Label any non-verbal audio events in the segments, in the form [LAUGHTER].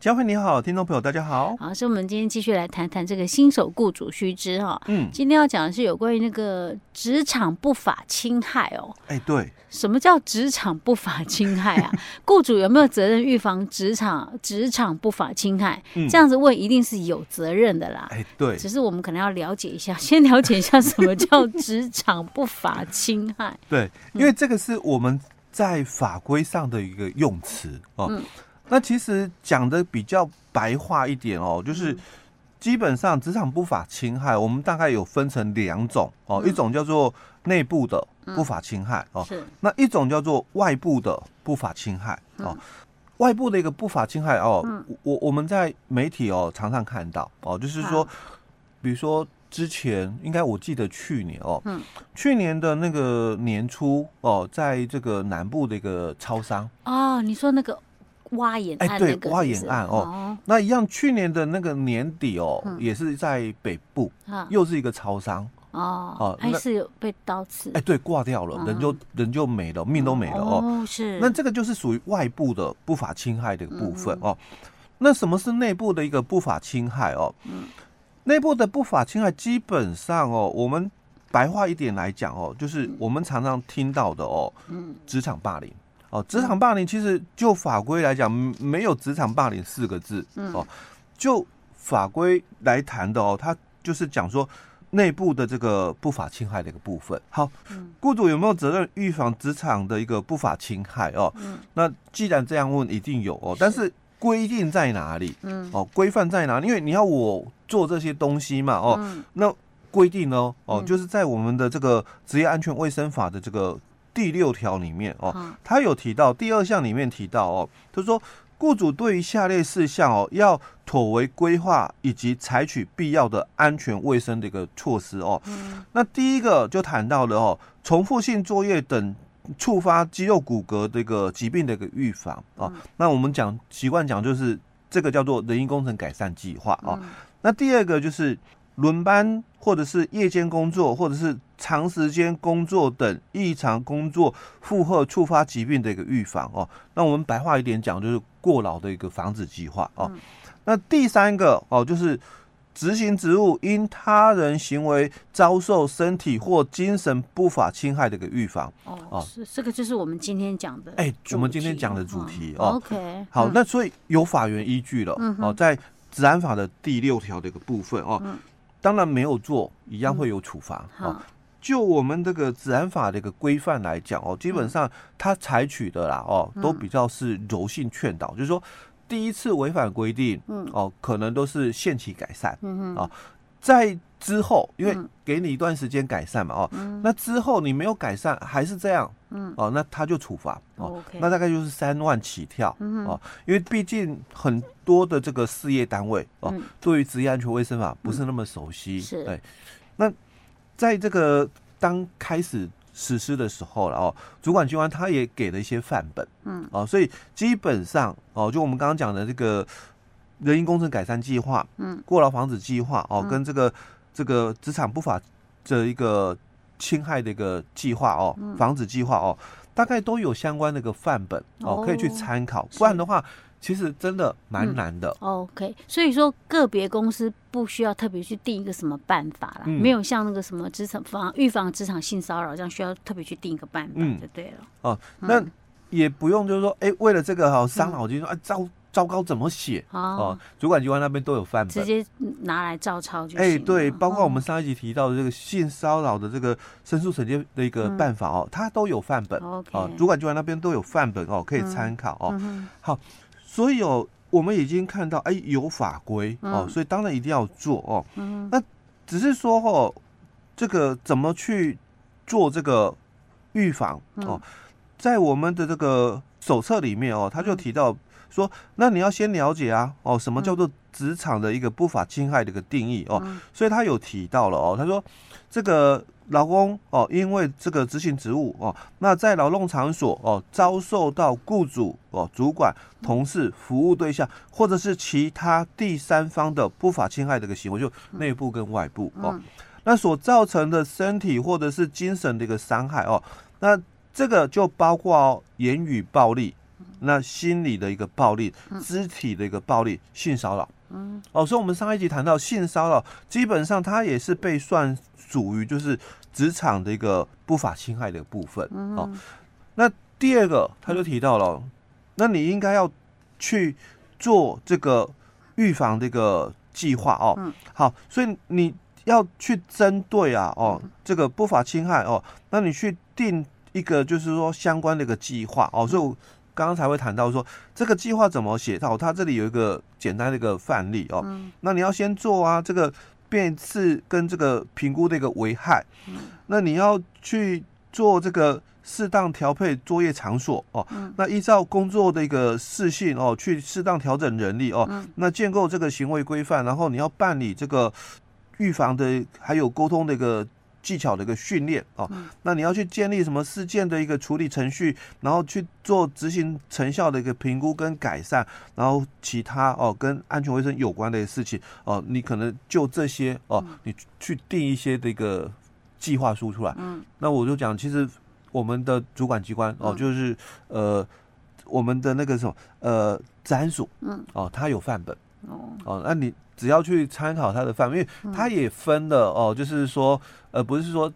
佳慧你好，听众朋友大家好。好，所以我们今天继续来谈谈这个新手雇主须知哈。嗯，今天要讲的是有关于那个职场不法侵害哦。哎，对，什么叫职场不法侵害啊？[LAUGHS] 雇主有没有责任预防职场职场不法侵害？嗯，这样子问一定是有责任的啦。哎，对，只是我们可能要了解一下，[LAUGHS] 先了解一下什么叫职场不法侵害。[LAUGHS] 对，因为这个是我们在法规上的一个用词哦。嗯那其实讲的比较白话一点哦，就是基本上职场不法侵害，我们大概有分成两种哦，一种叫做内部的不法侵害哦，那一种叫做外部的不法侵害哦。外部的一个不法侵害哦，我我们在媒体哦常常看到哦，就是说，比如说之前应该我记得去年哦，去年的那个年初哦，在这个南部的一个超商哦，你说那个。挖眼哎，对，挖眼案哦，哦，那一样，去年的那个年底哦，嗯、也是在北部，啊、又是一个超商。哦，哦，还是有被刀刺，哎，对，挂掉了，嗯、人就人就没了，命都没了哦，哦，是，那这个就是属于外部的不法侵害的部分、嗯、哦。那什么是内部的一个不法侵害哦？嗯，内部的不法侵害基本上哦，我们白话一点来讲哦，就是我们常常听到的哦，嗯，职场霸凌。哦，职场霸凌其实就法规来讲，没有职场霸凌四个字。哦，就法规来谈的哦，它就是讲说内部的这个不法侵害的一个部分。好，雇主有没有责任预防职场的一个不法侵害？哦，那既然这样问，一定有哦。但是规定在哪里？嗯，哦，规范在哪里？因为你要我做这些东西嘛。哦，那规定呢？哦，就是在我们的这个职业安全卫生法的这个。第六条里面哦，他有提到第二项里面提到哦，他说雇主对于下列事项哦，要妥为规划以及采取必要的安全卫生的一个措施哦。那第一个就谈到了哦，重复性作业等触发肌肉骨骼的一个疾病的一个预防啊。那我们讲习惯讲就是这个叫做人因工程改善计划啊。那第二个就是。轮班或者是夜间工作，或者是长时间工作等异常工作负荷触发疾病的一个预防哦。那我们白话一点讲，就是过劳的一个防止计划哦。那第三个哦，就是执行职务因他人行为遭受身体或精神不法侵害的一个预防哦。是这个就是我们今天讲的哎，我们今天讲的主题哦。OK，好，那所以有法源依据了哦，在治安法的第六条的一个部分哦。当然没有做，一样会有处罚。嗯、哦，就我们这个治安法的一个规范来讲哦，基本上它采取的啦哦，都比较是柔性劝导，嗯、就是说第一次违反规定，嗯。哦，可能都是限期改善，嗯啊，在之后，因为给你一段时间改善嘛，哦，嗯、那之后你没有改善还是这样，嗯。哦，那他就处罚，哦那大概就是三万起跳，嗯、哦，因为毕竟很。多的这个事业单位哦，对于职业安全卫生法不是那么熟悉，嗯、是。对。那在这个当开始实施的时候了哦，主管机关他也给了一些范本，嗯，哦，所以基本上哦，就我们刚刚讲的这个人因工程改善计划，嗯，过劳防止计划哦，跟这个这个职场不法的一个侵害的一个计划哦，防止计划哦，大概都有相关的一个范本哦，可以去参考，不然的话。其实真的蛮难的。嗯、OK，所以说个别公司不需要特别去定一个什么办法啦，嗯、没有像那个什么职场防预防职场性骚扰这样需要特别去定一个办法就对了。哦、嗯，那也不用就是说，哎，为了这个哈伤脑筋说，哎糟糟糕怎么写？哦，主管机关那边都有范本，直接拿来照抄就行。哎，对，包括我们上一集提到的这个性骚扰的这个申诉惩戒的一个办法哦，它都有范本。哦，主管机关那边都有范本哦，可以参考哦。好。所以哦，我们已经看到，哎，有法规哦，所以当然一定要做哦。嗯，那只是说哦，这个怎么去做这个预防哦？在我们的这个手册里面哦，他就提到说，那你要先了解啊，哦，什么叫做职场的一个不法侵害的一个定义哦？所以他有提到了哦，他说这个。劳工哦，因为这个执行职务哦，那在劳动场所哦，遭受到雇主哦、主管、同事、服务对象或者是其他第三方的不法侵害的一个行为，就内部跟外部哦，那所造成的身体或者是精神的一个伤害哦，那这个就包括哦言语暴力，那心理的一个暴力，肢体的一个暴力，性骚扰。嗯，哦，所以我们上一集谈到性骚扰，基本上它也是被算属于就是职场的一个不法侵害的部分。哦，那第二个他就提到了，那你应该要去做这个预防这个计划哦。好，所以你要去针对啊，哦，这个不法侵害哦，那你去定一个就是说相关的一个计划哦，所以我。刚刚才会谈到说这个计划怎么写到，它这里有一个简单的一个范例哦。嗯。那你要先做啊，这个变次跟这个评估的一个危害。嗯。那你要去做这个适当调配作业场所哦。嗯。那依照工作的一个适性哦，去适当调整人力哦。嗯。那建构这个行为规范，然后你要办理这个预防的还有沟通的一个。技巧的一个训练哦，那你要去建立什么事件的一个处理程序，然后去做执行成效的一个评估跟改善，然后其他哦跟安全卫生有关的事情哦，你可能就这些哦，你去定一些这个计划书出来。嗯，那我就讲，其实我们的主管机关哦，就是呃我们的那个什么呃治安署，嗯。哦，它有范本哦哦，那你。只要去参考它的范本，因为它也分了哦，就是说，呃，不是说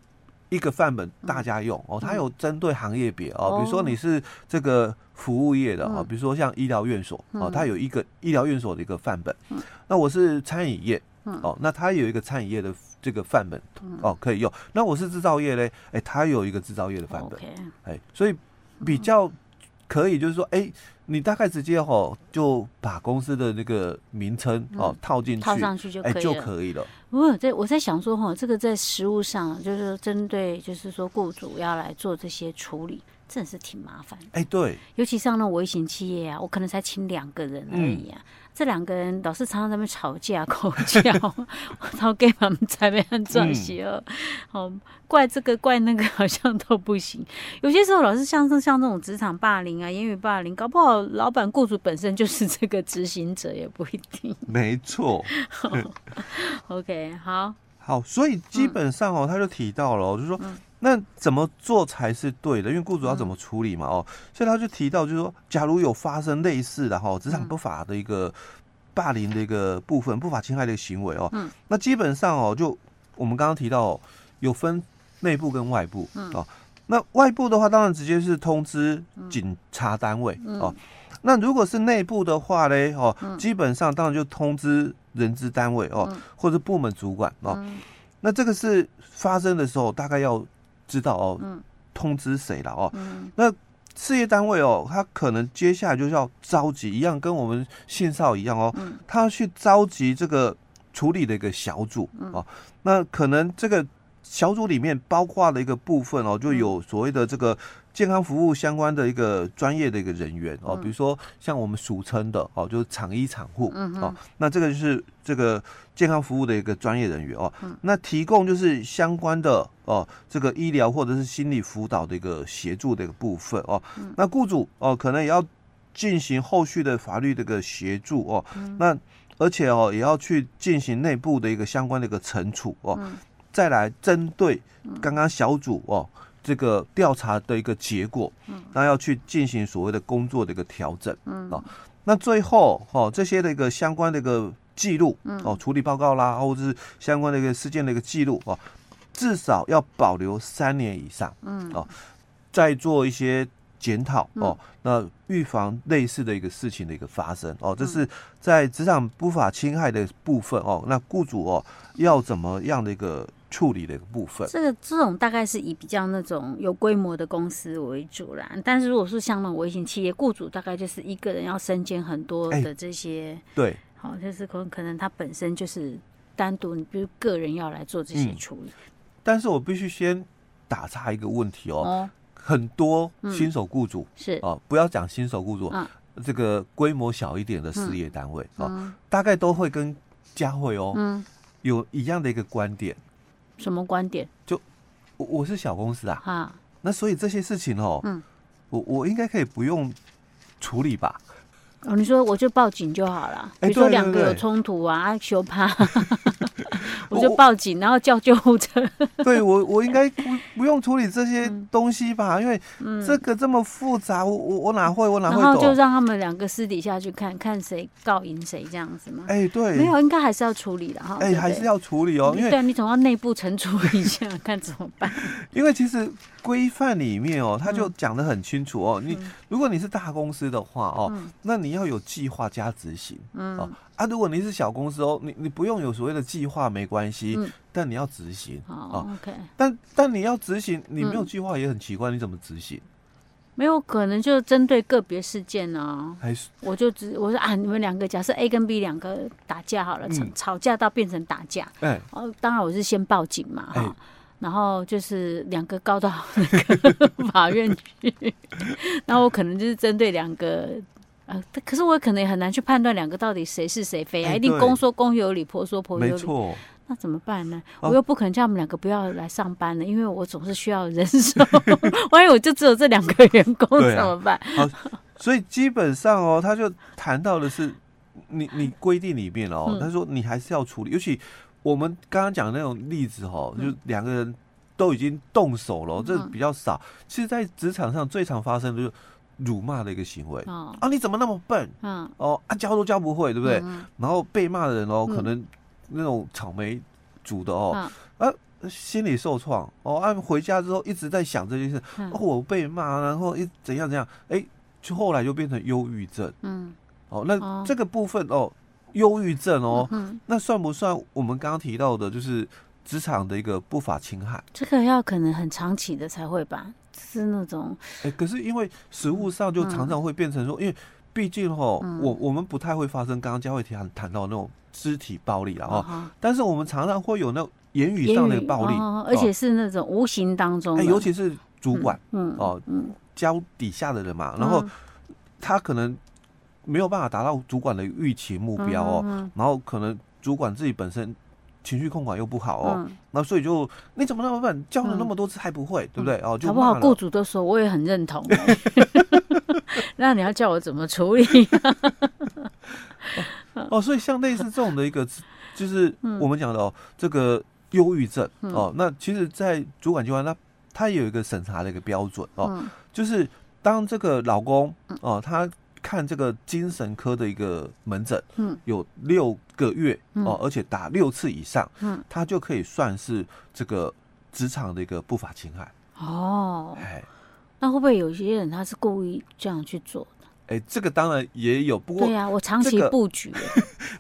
一个范本大家用哦，它有针对行业别哦，比如说你是这个服务业的哦，比如说像医疗院所哦，它有一个医疗院所的一个范本。那我是餐饮业哦，那它有一个餐饮业的这个范本哦，可以用。那我是制造业嘞，哎，它有一个制造业的范本，哎，所以比较。可以，就是说，哎、欸，你大概直接哦就把公司的那个名称哦套进去，套上去就可以了，欸、就可以了。我在我在想说，哈，这个在实务上，就是针对，就是说，雇主要来做这些处理，真的是挺麻烦。哎，对，尤其像那微型企业啊，我可能才请两个人而已啊。嗯这两个人老是常常在那边吵架、[LAUGHS] 口角，然后给他们在那边转邪恶，好怪这个怪那个，好像都不行。有些时候，老是像是像这种职场霸凌啊、言语霸凌，搞不好老板、雇主本身就是这个执行者，也不一定。没错。[LAUGHS] OK，好，好，所以基本上哦，他就提到了，就是说。嗯那怎么做才是对的？因为雇主要怎么处理嘛？哦，所以他就提到，就是说，假如有发生类似的哈职场不法的一个霸凌的一个部分、不法侵害的一个行为哦，嗯，那基本上哦，就我们刚刚提到有分内部跟外部哦。那外部的话，当然直接是通知警察单位哦。那如果是内部的话嘞，哦，基本上当然就通知人资单位哦，或者部门主管哦。那这个是发生的时候，大概要。知道哦，通知谁了哦？嗯、那事业单位哦，他可能接下来就是要召集一样，跟我们信少一样哦，嗯、他要去召集这个处理的一个小组哦。那可能这个小组里面包括的一个部分哦，就有所谓的这个。健康服务相关的一个专业的一个人员哦，比如说像我们俗称的哦，就是厂医厂护哦，那这个就是这个健康服务的一个专业人员哦，那提供就是相关的哦，这个医疗或者是心理辅导的一个协助的一个部分哦，那雇主哦可能也要进行后续的法律的一个协助哦，那而且哦也要去进行内部的一个相关的一个惩处哦，再来针对刚刚小组哦。这个调查的一个结果，嗯，那要去进行所谓的工作的一个调整，嗯，啊，那最后哦，这些的一个相关的一个记录，嗯，哦，处理报告啦，或者是相关的一个事件的一个记录，哦，至少要保留三年以上，嗯，哦，再做一些检讨，哦，那预防类似的一个事情的一个发生，哦，这是在职场不法侵害的部分，哦，那雇主哦要怎么样的一个。处理的一个部分，这个这种大概是以比较那种有规模的公司为主啦。但是如果是像那种微型企业，雇主大概就是一个人要身兼很多的这些，欸、对，好，就是可能可能他本身就是单独，你比如个人要来做这些处理。嗯、但是我必须先打岔一个问题哦，哦。很多新手雇主、嗯、是。哦，不要讲新手雇主，嗯、这个规模小一点的事业单位、嗯、哦，大概都会跟佳慧哦，嗯，有一样的一个观点。什么观点？就我我是小公司啊，哈，那所以这些事情哦，嗯，我我应该可以不用处理吧？哦，你说我就报警就好了，比如说两个有冲突啊，修怕，我就报警，然后叫救护车。[LAUGHS] 对我，我应该不不用处理这些东西吧？因为这个这么复杂，我我我哪会，我哪会懂？然后就让他们两个私底下去看看谁告赢谁这样子吗？哎，对，没有，应该还是要处理的哈。哎，还是要处理哦，因为对，你总要内部惩处一下，[LAUGHS] 看怎么办。因为其实规范里面哦，他就讲的很清楚哦，你如果你是大公司的话哦，那你要有计划加执行，嗯。哦。啊，如果你是小公司哦，你你不用有所谓的计划没关系，嗯、但你要执行哦。OK，但但你要执行，你没有计划也很奇怪，你怎么执行？没有可能就针对个别事件呢、啊？还是我就只我说啊，你们两个假设 A 跟 B 两个打架好了，吵、嗯、吵架到变成打架，哎、欸，哦，当然我是先报警嘛，哈、欸，然后就是两个告到那个 [LAUGHS] 法院去，[LAUGHS] 那我可能就是针对两个。呃，可是我可能也很难去判断两个到底谁是谁非啊，欸、一定公说公有理，婆说婆有理。没错，那怎么办呢？哦、我又不可能叫他们两个不要来上班了，因为我总是需要人手。[LAUGHS] 万一我就只有这两个员工怎么办？所以基本上哦，他就谈到的是你你规定里面哦，嗯、他说你还是要处理，尤其我们刚刚讲的那种例子哦，嗯、就两个人都已经动手了，这比较少。嗯、其实，在职场上最常发生的就是。辱骂的一个行为、哦、啊！你怎么那么笨？嗯、哦啊，教都教不会，对不对？嗯、然后被骂的人哦，可能那种草莓煮的哦，嗯、啊，心理受创哦，啊，回家之后一直在想这件事，嗯、哦，我被骂，然后一怎样怎样，哎，就后来就变成忧郁症。嗯，哦，那这个部分哦，忧郁症哦，嗯、那算不算我们刚刚提到的，就是职场的一个不法侵害？这个要可能很长期的才会吧。是那种，哎、欸，可是因为实物上就常常会变成说，嗯、因为毕竟哈，嗯、我我们不太会发生刚刚佳慧谈谈到那种肢体暴力啊，但是我们常常会有那种言语上的暴力，哦、而且是那种无形当中，尤其是主管，嗯，哦，嗯，教底下的人嘛，然后他可能没有办法达到主管的预期目标哦，然后可能主管自己本身。情绪控管又不好哦，嗯、那所以就你怎么那么笨，教了那么多次还不会，嗯、对不对？哦，就好不好？雇主都说，我也很认同。[LAUGHS] 那你要叫我怎么处理？[LAUGHS] 哦，所以像类似这种的一个，就是我们讲的哦，这个忧郁症哦，那其实，在主管机关，那他也有一个审查的一个标准哦，就是当这个老公哦，他。看这个精神科的一个门诊，嗯，有六个月哦，而且打六次以上，嗯，他就可以算是这个职场的一个不法侵害。哦，哎，那会不会有些人他是故意这样去做的？哎，这个当然也有，不过对呀，我长期布局，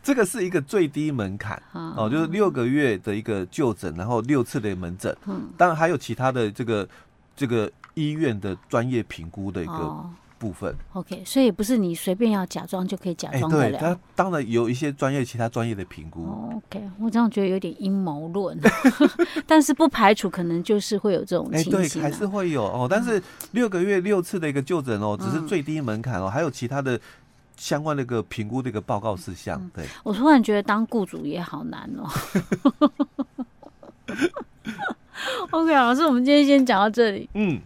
这个 [LAUGHS] 是一个最低门槛哦，就是六个月的一个就诊，然后六次的门诊，嗯，当然还有其他的这个这个医院的专业评估的一个。部分，OK，所以不是你随便要假装就可以假装得了。他当然有一些专业、其他专业的评估。OK，我这样觉得有点阴谋论，[LAUGHS] 但是不排除可能就是会有这种情形。对，还是会有哦。但是六个月六次的一个就诊哦，只是最低门槛哦，还有其他的相关的一个评估的一个报告事项。对，我突然觉得当雇主也好难哦。[LAUGHS] [LAUGHS] OK，老师，我们今天先讲到这里。嗯。